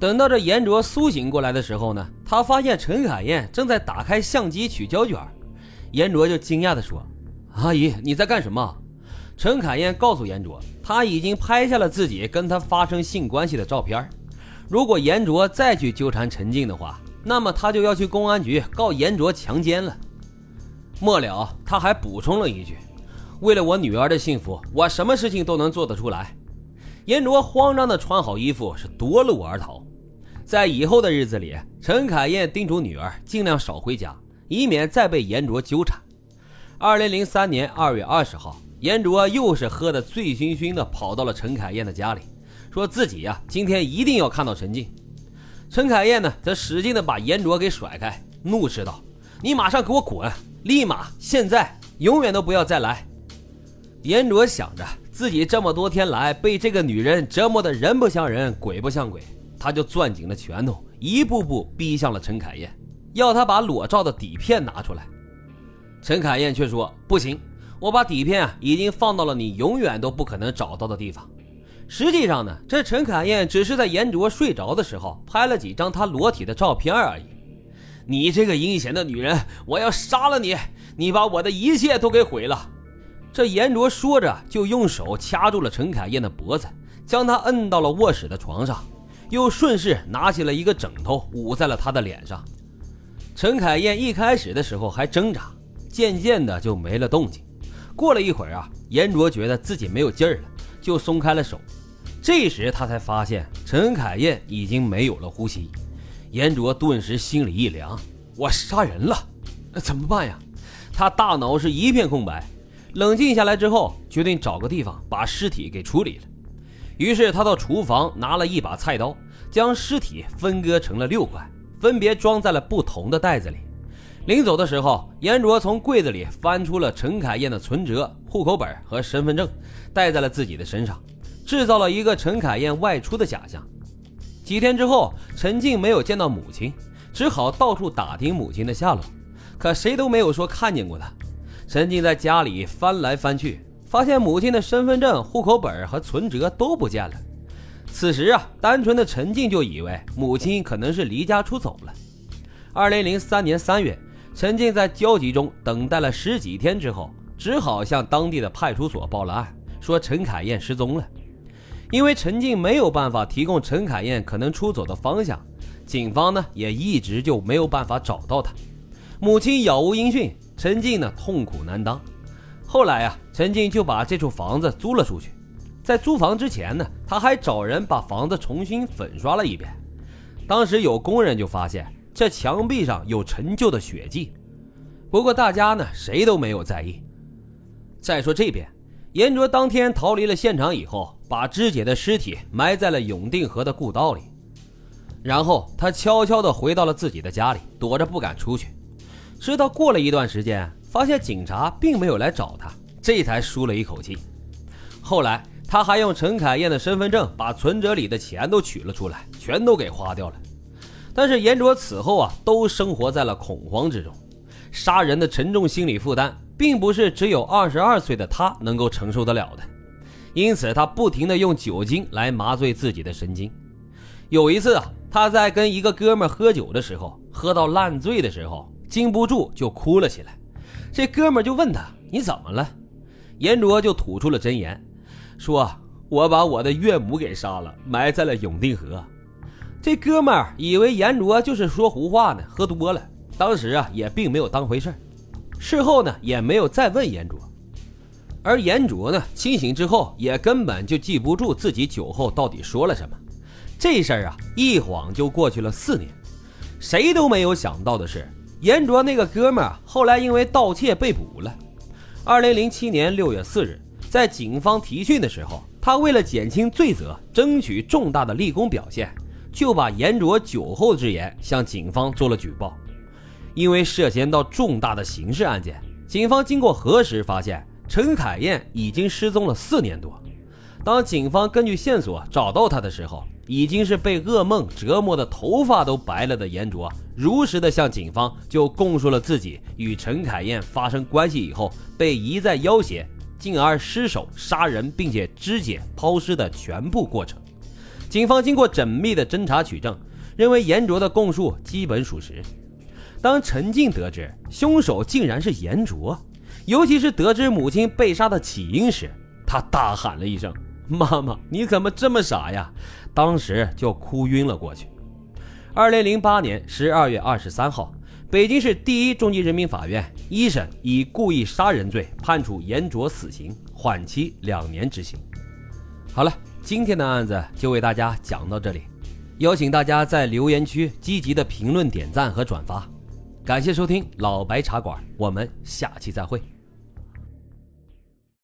等到这严卓苏醒过来的时候呢，他发现陈凯燕正在打开相机取胶卷。严卓就惊讶地说：“阿姨，你在干什么？”陈凯燕告诉严卓，他已经拍下了自己跟他发生性关系的照片。如果严卓再去纠缠陈静的话，那么他就要去公安局告严卓强奸了。末了，他还补充了一句：“为了我女儿的幸福，我什么事情都能做得出来。”严卓慌张地穿好衣服，是夺路而逃。在以后的日子里，陈凯燕叮嘱女儿尽量少回家，以免再被严卓纠缠。二零零三年二月二十号，严卓又是喝得醉醺醺的跑到了陈凯燕的家里，说自己呀今天一定要看到陈静。陈凯燕呢则使劲的把严卓给甩开，怒斥道：“你马上给我滚！立马，现在，永远都不要再来！”严卓想着自己这么多天来被这个女人折磨的人不像人，鬼不像鬼。他就攥紧了拳头，一步步逼向了陈凯燕，要他把裸照的底片拿出来。陈凯燕却说：“不行，我把底片啊已经放到了你永远都不可能找到的地方。”实际上呢，这陈凯燕只是在严卓睡着的时候拍了几张他裸体的照片而已。你这个阴险的女人，我要杀了你！你把我的一切都给毁了。这严卓说着，就用手掐住了陈凯燕的脖子，将她摁到了卧室的床上。又顺势拿起了一个枕头捂在了他的脸上。陈凯燕一开始的时候还挣扎，渐渐的就没了动静。过了一会儿啊，严卓觉得自己没有劲儿了，就松开了手。这时他才发现陈凯燕已经没有了呼吸。严卓顿时心里一凉，我杀人了，那怎么办呀？他大脑是一片空白。冷静下来之后，决定找个地方把尸体给处理了。于是他到厨房拿了一把菜刀，将尸体分割成了六块，分别装在了不同的袋子里。临走的时候，严卓从柜子里翻出了陈凯燕的存折、户口本和身份证，带在了自己的身上，制造了一个陈凯燕外出的假象。几天之后，陈静没有见到母亲，只好到处打听母亲的下落，可谁都没有说看见过她。陈静在家里翻来翻去。发现母亲的身份证、户口本和存折都不见了。此时啊，单纯的陈静就以为母亲可能是离家出走了。二零零三年三月，陈静在焦急中等待了十几天之后，只好向当地的派出所报了案，说陈凯燕失踪了。因为陈静没有办法提供陈凯燕可能出走的方向，警方呢也一直就没有办法找到她。母亲杳无音讯，陈静呢痛苦难当。后来呀，陈静就把这处房子租了出去。在租房之前呢，他还找人把房子重新粉刷了一遍。当时有工人就发现这墙壁上有陈旧的血迹，不过大家呢谁都没有在意。再说这边，严卓当天逃离了现场以后，把肢解的尸体埋在了永定河的故道里，然后他悄悄地回到了自己的家里，躲着不敢出去。直到过了一段时间。发现警察并没有来找他，这才舒了一口气。后来，他还用陈凯燕的身份证把存折里的钱都取了出来，全都给花掉了。但是严卓此后啊，都生活在了恐慌之中。杀人的沉重心理负担，并不是只有二十二岁的他能够承受得了的。因此，他不停地用酒精来麻醉自己的神经。有一次啊，他在跟一个哥们喝酒的时候，喝到烂醉的时候，禁不住就哭了起来。这哥们就问他：“你怎么了？”严卓就吐出了真言，说：“我把我的岳母给杀了，埋在了永定河。”这哥们以为严卓就是说胡话呢，喝多了，当时啊也并没有当回事事后呢也没有再问严卓。而严卓呢清醒之后也根本就记不住自己酒后到底说了什么。这事儿啊一晃就过去了四年，谁都没有想到的是。严卓那个哥们儿后来因为盗窃被捕了。二零零七年六月四日，在警方提讯的时候，他为了减轻罪责，争取重大的立功表现，就把严卓酒后之言向警方做了举报。因为涉嫌到重大的刑事案件，警方经过核实发现，陈凯燕已经失踪了四年多。当警方根据线索找到他的时候，已经是被噩梦折磨的头发都白了的严卓，如实的向警方就供述了自己与陈凯燕发生关系以后被一再要挟，进而失手杀人并且肢解抛尸的全部过程。警方经过缜密的侦查取证，认为严卓的供述基本属实。当陈静得知凶手竟然是严卓，尤其是得知母亲被杀的起因时，他大喊了一声：“妈妈，你怎么这么傻呀？”当时就哭晕了过去。二零零八年十二月二十三号，北京市第一中级人民法院一审以故意杀人罪判处严卓死刑，缓期两年执行。好了，今天的案子就为大家讲到这里，邀请大家在留言区积极的评论、点赞和转发。感谢收听老白茶馆，我们下期再会。